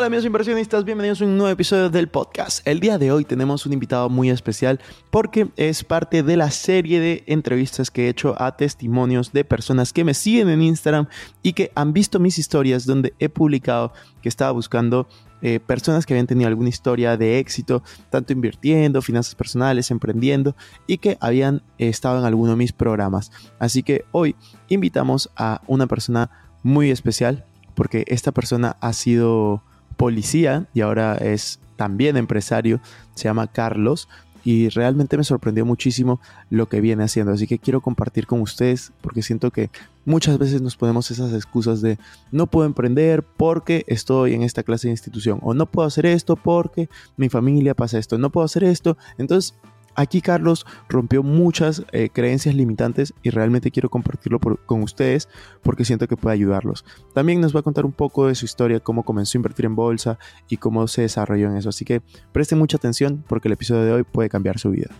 Hola amigos inversionistas, bienvenidos a un nuevo episodio del podcast. El día de hoy tenemos un invitado muy especial porque es parte de la serie de entrevistas que he hecho a testimonios de personas que me siguen en Instagram y que han visto mis historias donde he publicado que estaba buscando eh, personas que habían tenido alguna historia de éxito, tanto invirtiendo, finanzas personales, emprendiendo y que habían estado en alguno de mis programas. Así que hoy invitamos a una persona muy especial porque esta persona ha sido policía y ahora es también empresario, se llama Carlos y realmente me sorprendió muchísimo lo que viene haciendo. Así que quiero compartir con ustedes porque siento que muchas veces nos ponemos esas excusas de no puedo emprender porque estoy en esta clase de institución o no puedo hacer esto porque mi familia pasa esto, no puedo hacer esto. Entonces Aquí Carlos rompió muchas eh, creencias limitantes y realmente quiero compartirlo con ustedes porque siento que puede ayudarlos. También nos va a contar un poco de su historia, cómo comenzó a invertir en bolsa y cómo se desarrolló en eso. Así que presten mucha atención porque el episodio de hoy puede cambiar su vida.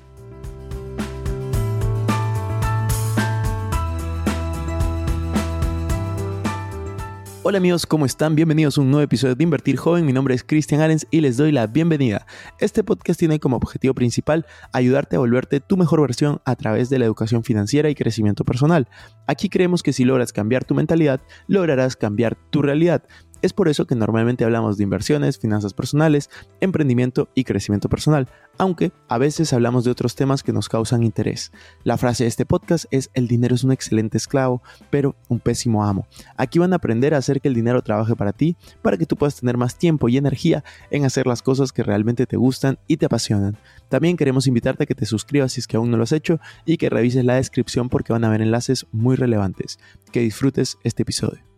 Hola amigos, ¿cómo están? Bienvenidos a un nuevo episodio de Invertir Joven. Mi nombre es Cristian Arens y les doy la bienvenida. Este podcast tiene como objetivo principal ayudarte a volverte tu mejor versión a través de la educación financiera y crecimiento personal. Aquí creemos que si logras cambiar tu mentalidad, lograrás cambiar tu realidad. Es por eso que normalmente hablamos de inversiones, finanzas personales, emprendimiento y crecimiento personal, aunque a veces hablamos de otros temas que nos causan interés. La frase de este podcast es el dinero es un excelente esclavo, pero un pésimo amo. Aquí van a aprender a hacer que el dinero trabaje para ti, para que tú puedas tener más tiempo y energía en hacer las cosas que realmente te gustan y te apasionan. También queremos invitarte a que te suscribas si es que aún no lo has hecho y que revises la descripción porque van a haber enlaces muy relevantes. Que disfrutes este episodio.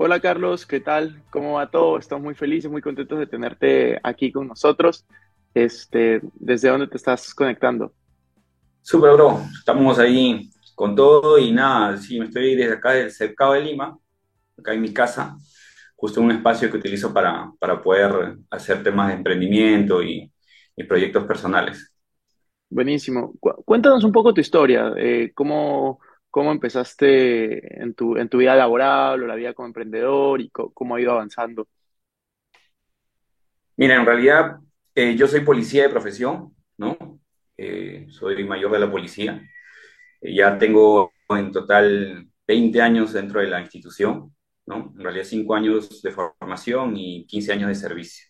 Hola Carlos, ¿qué tal? ¿Cómo va todo? Estamos muy felices, muy contentos de tenerte aquí con nosotros. Este, ¿Desde dónde te estás conectando? Súper, bro. Estamos ahí con todo y nada, sí, me estoy desde acá del cercado de Lima, acá en mi casa, justo un espacio que utilizo para, para poder hacer temas de emprendimiento y, proyectos personales. Buenísimo. Cuéntanos un poco tu historia, eh, cómo, cómo empezaste en tu, en tu vida laboral o la vida como emprendedor y cómo ha ido avanzando. Mira, en realidad eh, yo soy policía de profesión, ¿no? Eh, soy mayor de la policía. Eh, ya tengo en total 20 años dentro de la institución, ¿no? En realidad 5 años de formación y 15 años de servicio.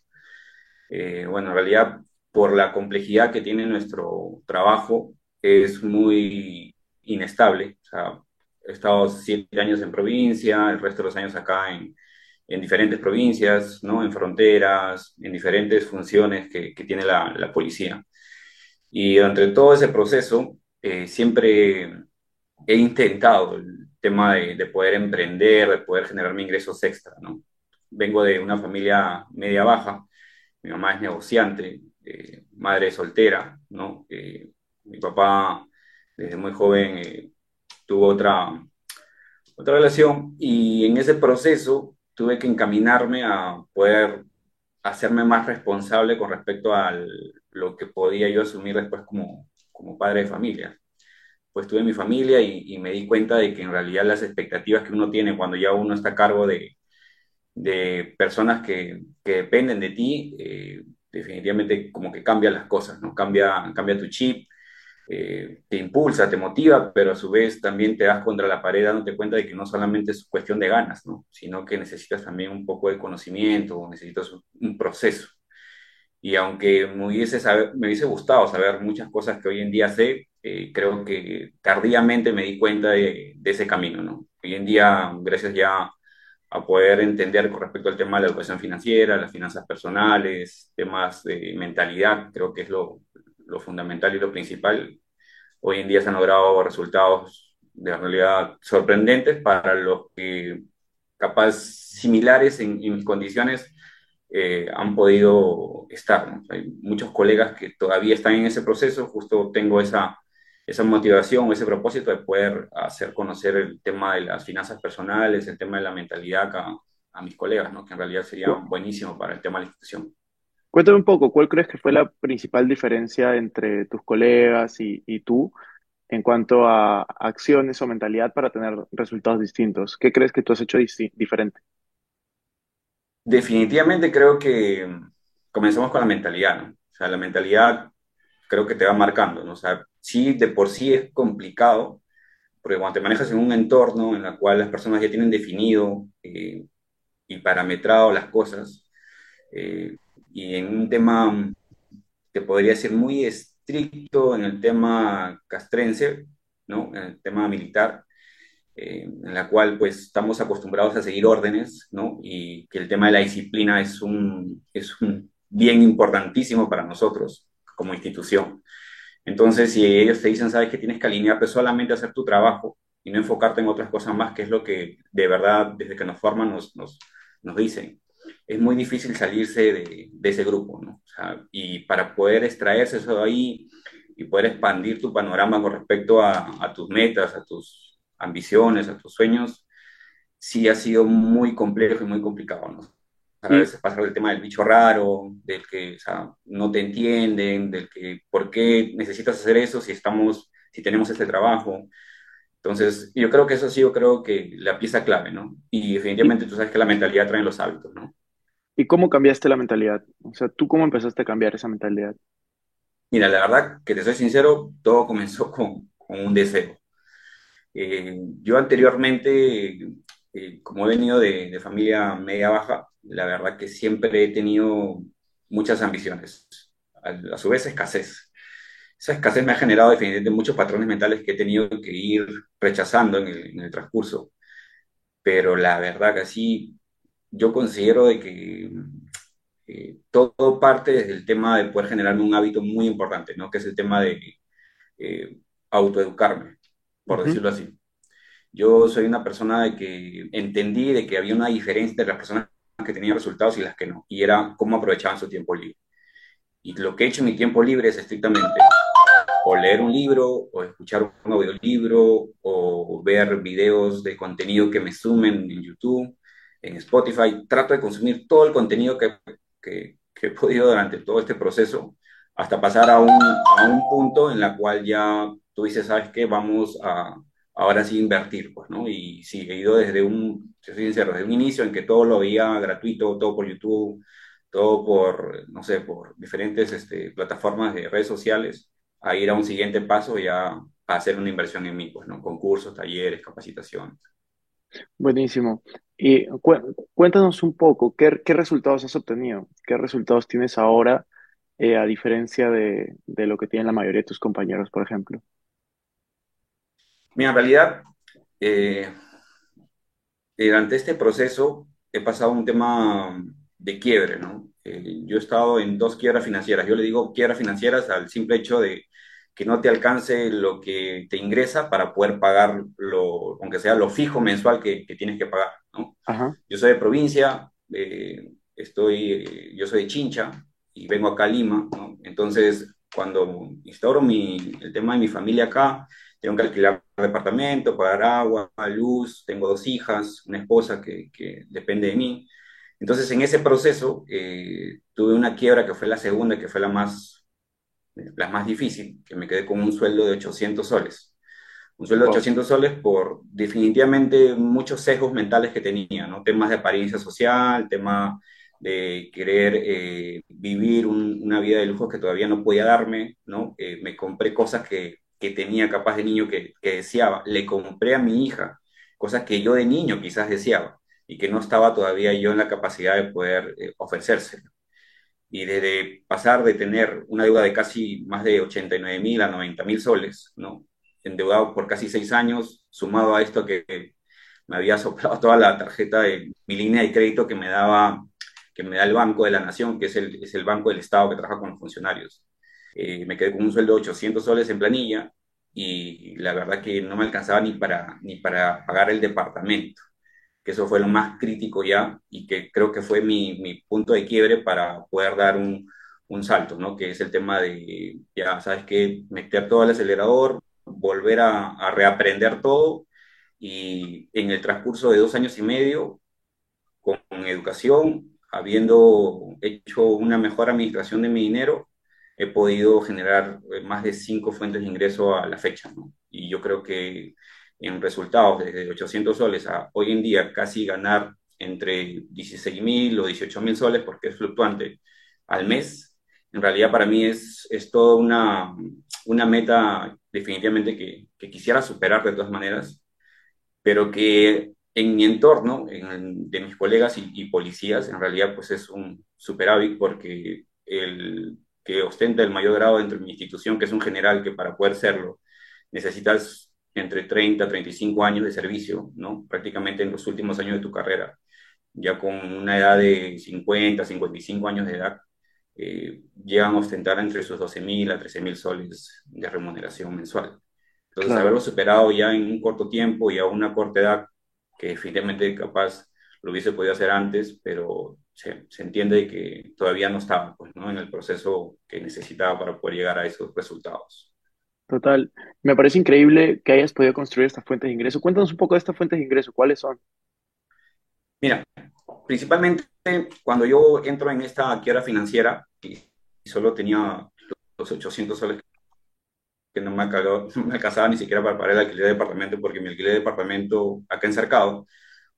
bueno, en realidad por la complejidad que tiene nuestro trabajo, es muy inestable. O sea, he estado siete años en provincia, el resto de los años acá en, en diferentes provincias, ¿no? En fronteras, en diferentes funciones que, que tiene la, la, policía. Y durante todo ese proceso, eh, siempre he intentado el tema de, de, poder emprender, de poder generarme ingresos extra, ¿no? Vengo de una familia media baja, mi mamá es negociante, eh, madre soltera, ¿no? Eh, mi papá desde muy joven eh, tuvo otra, otra relación y en ese proceso tuve que encaminarme a poder hacerme más responsable con respecto a lo que podía yo asumir después como, como padre de familia. Pues tuve mi familia y, me di cuenta de que en realidad las expectativas que uno tiene cuando ya uno está a cargo de, de personas que, que, dependen de ti, eh, definitivamente como que cambia las cosas, ¿no? Cambia, cambia tu chip, eh, te impulsa, te motiva, pero a su vez también te das contra la pared dándote cuenta de que no solamente es cuestión de ganas, ¿no? sino que necesitas también un poco de conocimiento, necesitas un proceso. Y aunque me hubiese, me hubiese gustado saber muchas cosas que hoy en día sé, eh, creo que tardíamente me di cuenta de, de, ese camino. ¿no? Hoy en día, gracias ya a poder entender con respecto al tema de la educación financiera, las finanzas personales, temas de mentalidad, creo que es lo, lo fundamental y lo principal. Hoy en día se han logrado resultados de realidad sorprendentes para los que capaz similares en, mis condiciones eh, han podido estar. Hay muchos colegas que todavía están en ese proceso, justo tengo esa, esa motivación, ese propósito de poder hacer conocer el tema de las finanzas personales, el tema de la mentalidad a, a mis colegas, ¿no? que en realidad sería buenísimo para el tema de la institución. Cuéntame un poco, ¿cuál crees que fue la principal diferencia entre tus colegas y, tú en cuanto a acciones o mentalidad para tener resultados distintos? ¿Qué crees que tú has hecho diferente? Definitivamente creo que comenzamos con la mentalidad, ¿no? O sea, la mentalidad creo que te va marcando, ¿no? O sea, sí, de por sí es complicado, porque cuando te manejas en un entorno en el cual las personas ya tienen definido eh, y parametrado las cosas, eh, y en un tema, que podría ser muy estricto en el tema castrense, ¿no? En el tema militar, eh, en la cual pues estamos acostumbrados a seguir órdenes, ¿no? Y que el tema de la disciplina es un, es un bien importantísimo para nosotros como institución. Entonces, si ellos te dicen, sabes que tienes que alinearte solamente a hacer tu trabajo y no enfocarte en otras cosas más, que es lo que de verdad desde que nos forman nos, nos, nos dicen, es muy difícil salirse de, de ese grupo, ¿no? O sea, y para poder extraerse eso de ahí y poder expandir tu panorama con respecto a, a tus metas, a tus ambiciones, a tus sueños, sí ha sido muy complejo y muy complicado, ¿no? A veces pasa el tema del bicho raro, del que o sea, no te entienden, del que por qué necesitas hacer eso si estamos, si tenemos este trabajo. Entonces, yo creo que eso ha sido, creo que la pieza clave, ¿no? Y definitivamente tú sabes que la mentalidad trae los hábitos, ¿no? ¿Y cómo cambiaste la mentalidad? O sea, ¿tú cómo empezaste a cambiar esa mentalidad? Mira, la verdad que te soy sincero, todo comenzó con, un deseo. Eh, yo anteriormente, eh, como he venido de, familia media baja, la verdad que siempre he tenido muchas ambiciones, a, su vez escasez. Esa escasez me ha generado definitivamente muchos patrones mentales que he tenido que ir rechazando en el, en el transcurso, pero la verdad que sí, yo considero de que eh, todo parte desde el tema de poder generarme un hábito muy importante, ¿no? Que es el tema de eh, autoeducarme, por Ujú. decirlo así. Yo soy una persona de que entendí de que había una diferencia entre las personas que tenían resultados y las que no, y era cómo aprovechaban su tiempo libre. Y lo que he hecho en mi tiempo libre es estrictamente o leer un libro, o escuchar un audiolibro, o ver videos de contenido que me sumen en YouTube, en Spotify. Trato de consumir todo el contenido que, que, que he podido durante todo este proceso, hasta pasar a un, a un punto en la cual ya tú dices, ¿sabes qué? Vamos a ahora sí invertir, pues, ¿no? Y sí, he ido desde un, si soy sincero, desde un inicio en que todo lo veía gratuito, todo por YouTube, todo por, no sé, por diferentes este, plataformas de redes sociales, a ir a un siguiente paso ya a hacer una inversión en mí, pues, ¿no? Concursos, talleres, capacitaciones. Buenísimo. Y cu- cuéntanos un poco, ¿qué, resultados has obtenido? ¿Qué resultados tienes ahora, eh, a diferencia de, de lo que tienen la mayoría de tus compañeros, por ejemplo? Mira, en realidad, eh, durante este proceso he pasado un tema de quiebre, ¿no? Eh, yo he estado en dos quiebras financieras. Yo le digo quiebras financieras al simple hecho de que no te alcance lo que te ingresa para poder pagar lo, aunque sea lo fijo mensual que, que tienes que pagar, ¿no? Ajá. Yo soy de provincia, eh, estoy, eh, yo soy de Chincha y vengo acá a Lima, ¿no? Entonces, cuando instauro mi, el tema de mi familia acá, tengo que alquilar departamento, pagar agua, luz, tengo dos hijas, una esposa que, que depende de mí. Entonces, en ese proceso, eh, tuve una quiebra que fue la segunda, que fue la más, la más difícil, que me quedé con un sueldo de 800 soles un sueldo de Wow. 800 soles por definitivamente muchos sesgos mentales que tenía, ¿no? Temas de apariencia social, tema de querer eh, vivir un, una vida de lujo que todavía no podía darme, ¿no? Eh, me compré cosas que, que tenía capaz de niño que, que, deseaba, le compré a mi hija cosas que yo de niño quizás deseaba y que no estaba todavía yo en la capacidad de poder eh, ofrecerse. Y desde pasar de tener una deuda de casi más de 89 mil a 90 mil soles, ¿no? endeudado por casi seis años, sumado a esto que me había soplado toda la tarjeta de mi línea de crédito que me daba, que me da el Banco de la Nación, que es el, es el banco del Estado que trabaja con los funcionarios. Eh, me quedé con un sueldo de 800 soles en planilla y la verdad que no me alcanzaba ni para, ni para pagar el departamento, que eso fue lo más crítico ya y que creo que fue mi, mi punto de quiebre para poder dar un, un salto, ¿no? Que es el tema de, ya sabes que meter todo el acelerador, volver a, a reaprender todo y en el transcurso de dos años y medio, con educación, habiendo hecho una mejor administración de mi dinero, he podido generar eh, más de cinco fuentes de ingreso a la fecha, ¿no? Y yo creo que en resultados, desde 800 soles a hoy en día casi ganar entre 16 mil o 18 mil soles, porque es fluctuante, al mes, en realidad para mí es, es toda una, una meta definitivamente que, que quisiera superar de todas maneras, pero que en mi entorno, en, de mis colegas y, y, policías, en realidad pues es un superávit porque el que ostenta el mayor grado dentro de mi institución, que es un general que para poder serlo necesitas entre 30 a 35 años de servicio, ¿no? Prácticamente en los últimos años de tu carrera, ya con una edad de 50, 55 años de edad, eh, llegan a ostentar entre sus 12 mil a 13 mil soles de remuneración mensual. Entonces, claro. haberlo superado ya en un corto tiempo y a una corta edad, que definitivamente capaz lo hubiese podido hacer antes, pero se, se entiende que todavía no estaba pues, ¿no? en el proceso que necesitaba para poder llegar a esos resultados. Total. Me parece increíble que hayas podido construir esta fuente de ingreso. Cuéntanos un poco de estas fuentes de ingreso. ¿Cuáles son? Mira, principalmente cuando yo entro en esta quiebra financiera y, solo tenía los 800 soles que no me, no me alcanzaba ni siquiera para pagar el alquiler de departamento, porque mi alquiler de departamento acá en Cercado,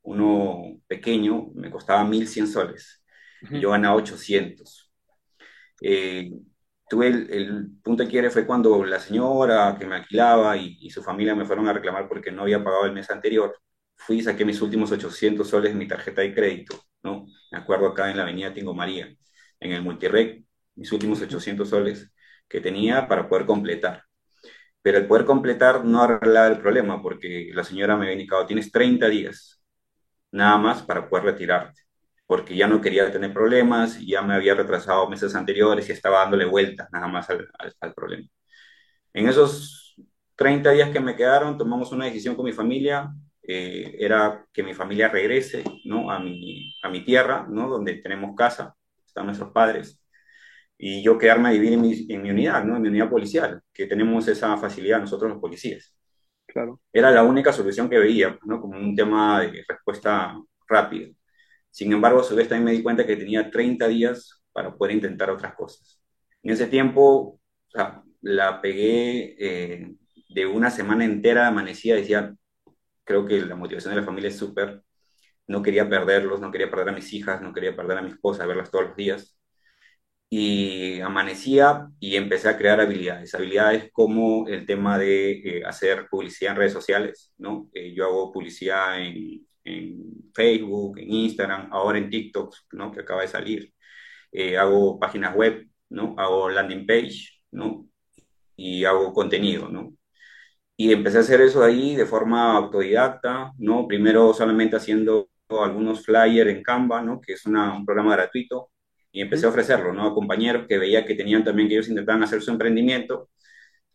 uno pequeño, me costaba 1.100 soles. Uh -huh. Y yo ganaba 800. Eh, tuve el, el, punto de quiebre fue cuando la señora que me alquilaba y, y, su familia me fueron a reclamar porque no había pagado el mes anterior. Fui y saqué mis últimos 800 soles en mi tarjeta de crédito, ¿no? Me acuerdo acá en la avenida Tingo María, en el Multirec, mis últimos 800 soles que tenía para poder completar. Pero el poder completar no arreglaba el problema porque la señora me había indicado, tienes 30 días nada más para poder retirarte porque ya no quería tener problemas, ya me había retrasado meses anteriores y estaba dándole vueltas nada más al, al, al, problema. En esos 30 días que me quedaron, tomamos una decisión con mi familia, eh, era que mi familia regrese ¿no? a, mi, a mi tierra, ¿no? donde tenemos casa, están nuestros padres, y yo quedarme a vivir en mi, en mi unidad, ¿no? en mi unidad policial, que tenemos esa facilidad nosotros los policías. Claro. Era la única solución que veía, ¿no? como un tema de respuesta rápida. Sin embargo, a su vez también me di cuenta que tenía 30 días para poder intentar otras cosas. En ese tiempo, la pegué eh, de una semana entera, amanecía, decía, creo que la motivación de la familia es súper, no quería perderlos, no quería perder a mis hijas, no quería perder a mi esposa, verlas todos los días. Y amanecía y empecé a crear habilidades, habilidades como el tema de eh, hacer publicidad en redes sociales, ¿no? Eh, yo hago publicidad en, en Facebook, en Instagram, ahora en TikTok, ¿no? que acaba de salir. Eh, hago páginas web, ¿no? hago landing page, ¿no? y hago contenido. ¿no? Y empecé a hacer eso ahí de forma autodidacta, ¿no? primero solamente haciendo algunos flyers en Canva, ¿no? que es una, un programa gratuito, y empecé a ofrecerlo ¿no? a compañeros que veía que tenían también que ellos intentaban hacer su emprendimiento.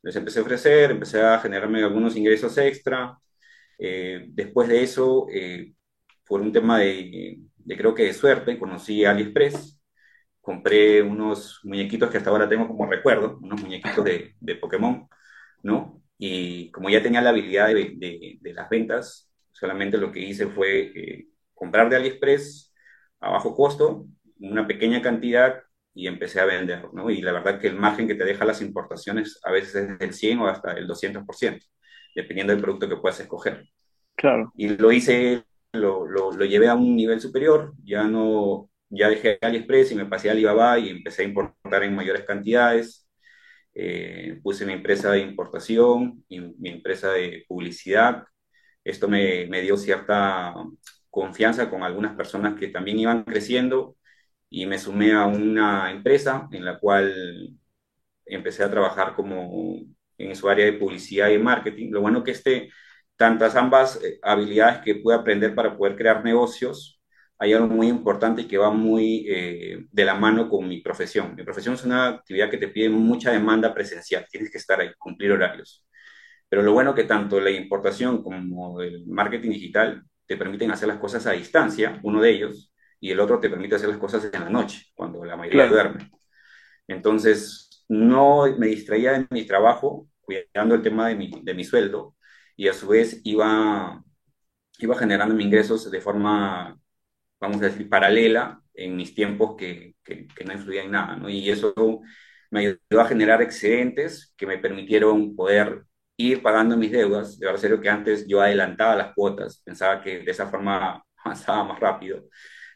Les empecé a ofrecer, empecé a generarme algunos ingresos extra, eh, después de eso, eh, por un tema de, de, creo que de suerte, conocí a AliExpress, compré unos muñequitos que hasta ahora tengo como recuerdo, unos muñequitos de, de Pokémon, ¿no? Y como ya tenía la habilidad de, de, de las ventas, solamente lo que hice fue eh, comprar de AliExpress a bajo costo, una pequeña cantidad y empecé a vender, ¿no? Y la verdad que el margen que te deja las importaciones a veces es del 100 o hasta el 200% dependiendo del producto que puedas escoger. Claro. Y lo hice, lo, lo, lo, llevé a un nivel superior, ya no, ya dejé AliExpress y me pasé a Alibaba y empecé a importar en mayores cantidades. Eh, puse mi empresa de importación y mi empresa de publicidad. Esto me, me dio cierta confianza con algunas personas que también iban creciendo y me sumé a una empresa en la cual empecé a trabajar como en su área de publicidad y marketing. Lo bueno que este, tantas ambas eh, habilidades que pude aprender para poder crear negocios, hay algo muy importante y que va muy eh, de la mano con mi profesión. Mi profesión es una actividad que te pide mucha demanda presencial, tienes que estar ahí, cumplir horarios. Pero lo bueno que tanto la importación como el marketing digital te permiten hacer las cosas a distancia, uno de ellos, y el otro te permite hacer las cosas en la noche, cuando la mayoría claro. duerme. Entonces, no me distraía de mi trabajo, cuidando el tema de mi, de mi sueldo, y a su vez iba, iba generando mis ingresos de forma, vamos a decir, paralela en mis tiempos que, que, no influían en nada. Y eso me ayudó a generar excedentes que me permitieron poder ir pagando mis deudas. De verdad, serio que antes yo adelantaba las cuotas, pensaba que de esa forma avanzaba más rápido.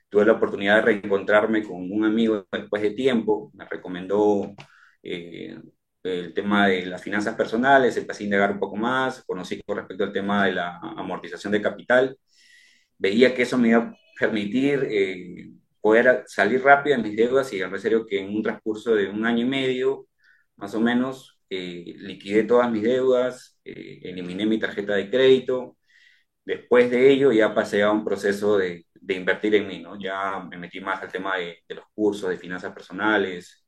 Tuve la oportunidad de reencontrarme con un amigo después de tiempo, me recomendó eh, el tema de las finanzas personales, empecé a indagar un poco más, conocí con respecto al tema de la amortización de capital, veía que eso me iba a permitir eh, poder salir rápido de mis deudas y en serio que en un transcurso de un año y medio, más o menos, eh, liquidé todas mis deudas, eh, eliminé mi tarjeta de crédito. Después de ello ya pasé a un proceso de, de invertir en mí, ¿no? Ya me metí más al tema de, de los cursos de finanzas personales,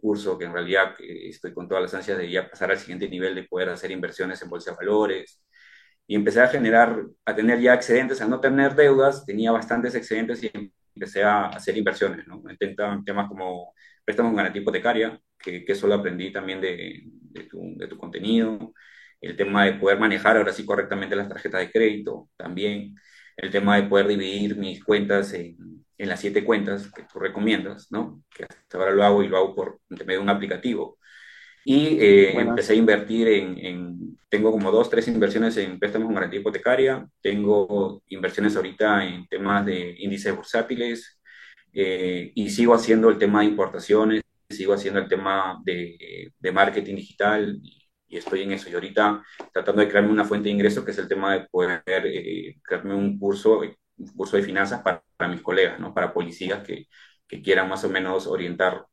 curso que en realidad estoy con todas las ansias de ya pasar al siguiente nivel de poder hacer inversiones en bolsa de valores. Y empecé a generar, a tener ya excedentes, a no tener deudas, tenía bastantes excedentes y empecé a hacer inversiones, ¿no? Intenta temas como préstamos con garantía hipotecaria, que, que eso lo aprendí también de, de, tu, de, tu, contenido, el tema de poder manejar ahora sí correctamente las tarjetas de crédito, también el tema de poder dividir mis cuentas en, en las siete cuentas que tú recomiendas, ¿no? Que hasta ahora lo hago y lo hago por medio de un aplicativo. Y eh, bueno. empecé a invertir en, en, tengo como dos, tres inversiones en préstamos con garantía hipotecaria, tengo inversiones ahorita en temas de índices bursátiles eh, y sigo haciendo el tema de importaciones, sigo haciendo el tema de, de marketing digital y, estoy en eso. Y ahorita tratando de crearme una fuente de ingreso que es el tema de poder eh, crearme un curso, un curso de finanzas para, mis colegas, ¿no? para policías que, que quieran más o menos orientar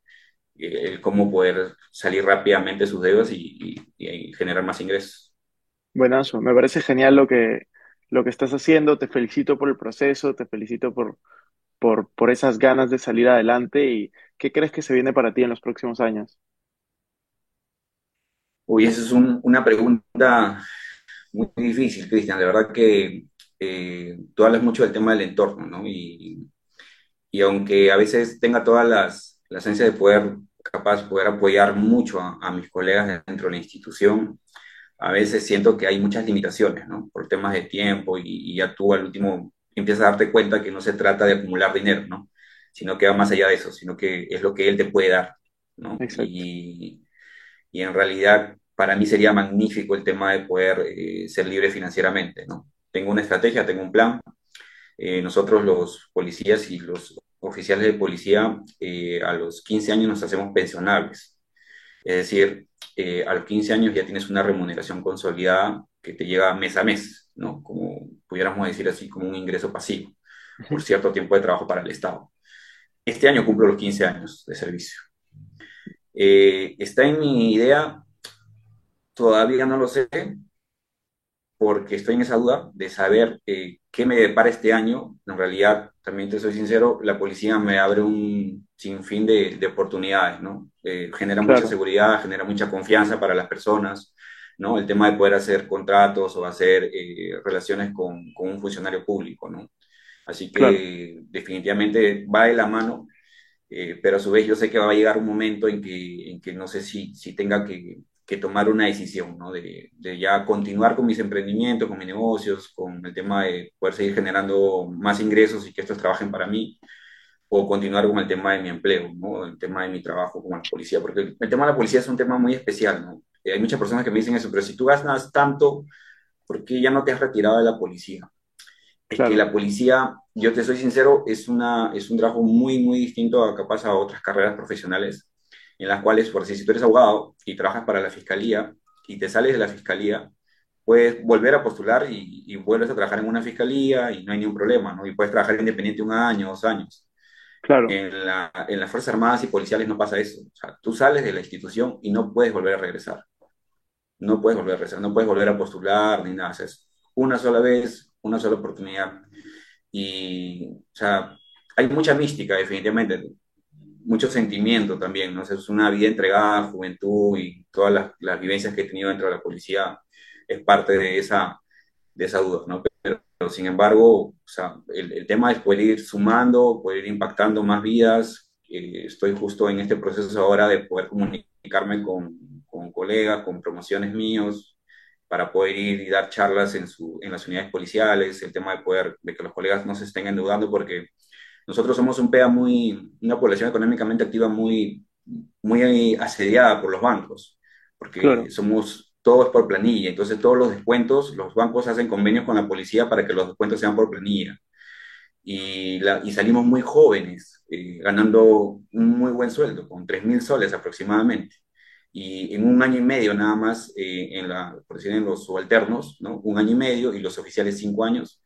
el cómo poder salir rápidamente de sus deudas y, y, y, generar más ingresos. Buenazo, me parece genial lo que, lo que estás haciendo, te felicito por el proceso, te felicito por, por, por esas ganas de salir adelante y ¿qué crees que se viene para ti en los próximos años? Uy, esa es un, una pregunta muy difícil, Cristian. De verdad que eh, tú hablas mucho del tema del entorno, ¿no? Y, y aunque a veces tenga todas las la esencia de poder, capaz, poder apoyar mucho a, a, mis colegas dentro de la institución, a veces siento que hay muchas limitaciones, ¿no? Por temas de tiempo y, y ya tú al último empiezas a darte cuenta que no se trata de acumular dinero, ¿no? Sino que va más allá de eso, sino que es lo que él te puede dar, ¿no? Y, y, en realidad para mí sería magnífico el tema de poder eh, ser libre financieramente, ¿no? Tengo una estrategia, tengo un plan. Eh, nosotros los policías y los oficiales de policía, eh, a los 15 años nos hacemos pensionables. Es decir, eh, a los 15 años ya tienes una remuneración consolidada que te llega mes a mes, ¿no? Como pudiéramos decir así, como un ingreso pasivo por cierto tiempo de trabajo para el Estado. Este año cumplo los 15 años de servicio. Eh, está en mi idea, todavía no lo sé, porque estoy en esa duda de saber eh, qué me depara este año. En realidad, también te soy sincero, la policía me abre un sinfín de, de oportunidades, ¿no? Eh, genera claro. mucha seguridad, genera mucha confianza para las personas, ¿no? El tema de poder hacer contratos o hacer eh, relaciones con, con, un funcionario público, ¿no? Así que claro. definitivamente va de la mano, pero a su vez yo sé que va a llegar un momento en que, en que no sé si, si tenga que que tomar una decisión, ¿no? De, de, ya continuar con mis emprendimientos, con mis negocios, con el tema de poder seguir generando más ingresos y que estos trabajen para mí, o continuar con el tema de mi empleo, ¿no? El tema de mi trabajo como la policía, porque el, el tema de la policía es un tema muy especial, ¿no? Eh, hay muchas personas que me dicen eso, pero si tú ganas tanto, ¿por qué ya no te has retirado de la policía? Es claro. que la policía, yo te soy sincero, es, una, es un trabajo muy, muy distinto a capaz a otras carreras profesionales en las cuales, por si, si tú eres abogado y trabajas para la fiscalía y te sales de la fiscalía, puedes volver a postular y, y, vuelves a trabajar en una fiscalía y no hay ningún problema, ¿no? Y puedes trabajar independiente un año, dos años. Claro. En, la, en las Fuerzas Armadas y Policiales no pasa eso. O sea, tú sales de la institución y no puedes volver a regresar. No puedes volver a regresar, no puedes volver a postular ni nada. O sea, es una sola vez, una sola oportunidad. Y, o sea, hay mucha mística, definitivamente mucho sentimiento también, ¿no? Es una vida entregada, juventud y todas las, vivencias que he tenido dentro de la policía es parte de esa, de esa duda, ¿no? Pero, sin embargo, el, tema es poder ir sumando, poder ir impactando más vidas. Eh, estoy justo en este proceso ahora de poder comunicarme con, con colegas, con promociones míos, para poder ir y dar charlas en, su, en las unidades policiales, el tema de poder, de que los colegas no se estén endeudando porque nosotros somos un PEA muy, una población económicamente activa muy, muy asediada por los bancos, porque claro. somos, todo es por planilla, entonces todos los descuentos, los bancos hacen convenios con la policía para que los descuentos sean por planilla. y, y salimos muy jóvenes, eh, ganando un muy buen sueldo, con 3.000 soles aproximadamente. Y en un año y medio nada más, eh, en, la, por decir, en los subalternos, ¿no? un año y medio y los oficiales cinco años,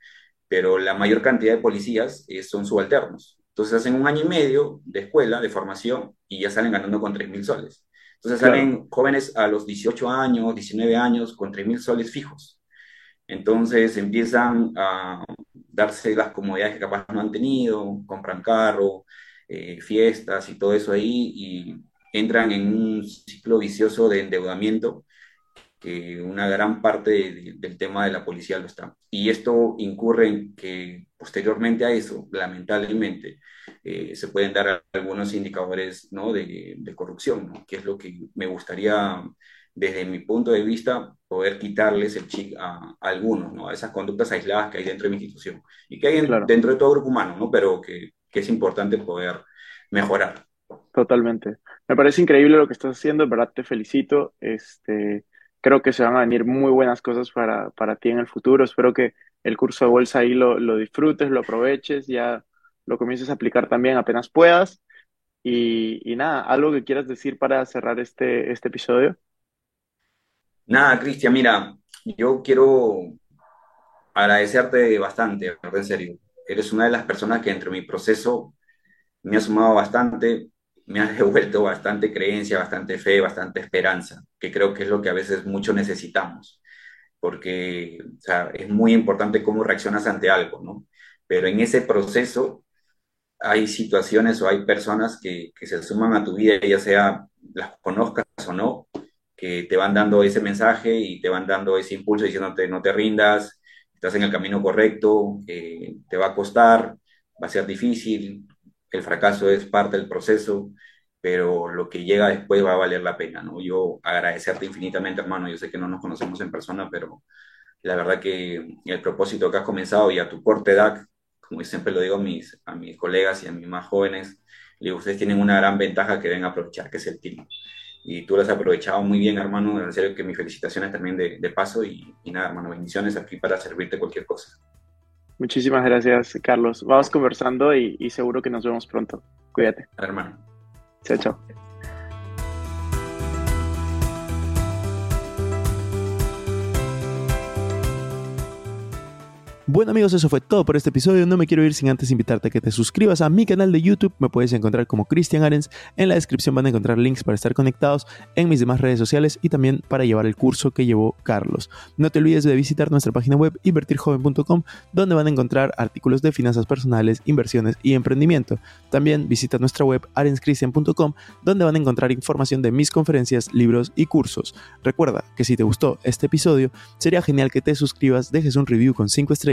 pero la mayor cantidad de policías eh, son subalternos. Entonces hacen un año y medio de escuela, de formación, y ya salen ganando con 3.000 soles. Entonces salen jóvenes a los 18 años, 19 años, con 3.000 soles fijos. Entonces empiezan a darse las comodidades que capaz no han tenido, compran carro, eh, fiestas y todo eso ahí, y entran en un ciclo vicioso de endeudamiento que una gran parte del tema de la policía lo está. Y esto incurre en que posteriormente a eso, lamentablemente, eh, se pueden dar algunos indicadores ¿no? de, corrupción, que es lo que me gustaría, desde mi punto de vista, poder quitarles el chip a, algunos, ¿no? a esas conductas aisladas que hay dentro de mi institución y que hay dentro de todo grupo humano, ¿no? pero que, que es importante poder mejorar. Totalmente. Me parece increíble lo que estás haciendo, en verdad te felicito. Este, creo que se van a venir muy buenas cosas para, para ti en el futuro. Espero que el curso de bolsa ahí lo, lo disfrutes, lo aproveches, ya lo comiences a aplicar también apenas puedas. Y, y nada, algo que quieras decir para cerrar este, este episodio. Nada, Cristian, mira, yo quiero agradecerte bastante, en serio. Eres una de las personas que entre mi proceso me ha sumado bastante, me ha devuelto bastante creencia, bastante fe, bastante esperanza, que creo que es lo que a veces mucho necesitamos, porque es muy importante cómo reaccionas ante algo, ¿no? Pero en ese proceso hay situaciones o hay personas que, que se suman a tu vida, ya sea las conozcas o no, que te van dando ese mensaje y te van dando ese impulso diciéndote no te rindas, estás en el camino correcto, eh, te va a costar, va a ser difícil, el fracaso es parte del proceso, pero lo que llega después va a valer la pena, ¿no? Yo agradecerte infinitamente, hermano, yo sé que no nos conocemos en persona, pero la verdad que el propósito que has comenzado y a tu corta edad, como siempre lo digo a mis, colegas y a mis más jóvenes, ustedes tienen una gran ventaja que deben aprovechar, que es el tiempo. Y tú lo has aprovechado muy bien, hermano, en serio que mis felicitaciones también de, de paso y, y nada, hermano, bendiciones aquí para servirte cualquier cosa. Muchísimas gracias, Carlos. Vamos conversando y, seguro que nos vemos pronto. Cuídate. Hermano. Chao, chao. Bueno amigos, eso fue todo por este episodio. No me quiero ir sin antes invitarte a que te suscribas a mi canal de YouTube. Me puedes encontrar como Cristian Arens. En la descripción van a encontrar links para estar conectados en mis demás redes sociales y también para llevar el curso que llevó Carlos. No te olvides de visitar nuestra página web invertirjoven.com donde van a encontrar artículos de finanzas personales, inversiones y emprendimiento. También visita nuestra web arenscristian.com donde van a encontrar información de mis conferencias, libros y cursos. Recuerda que si te gustó este episodio, sería genial que te suscribas, dejes un review con 5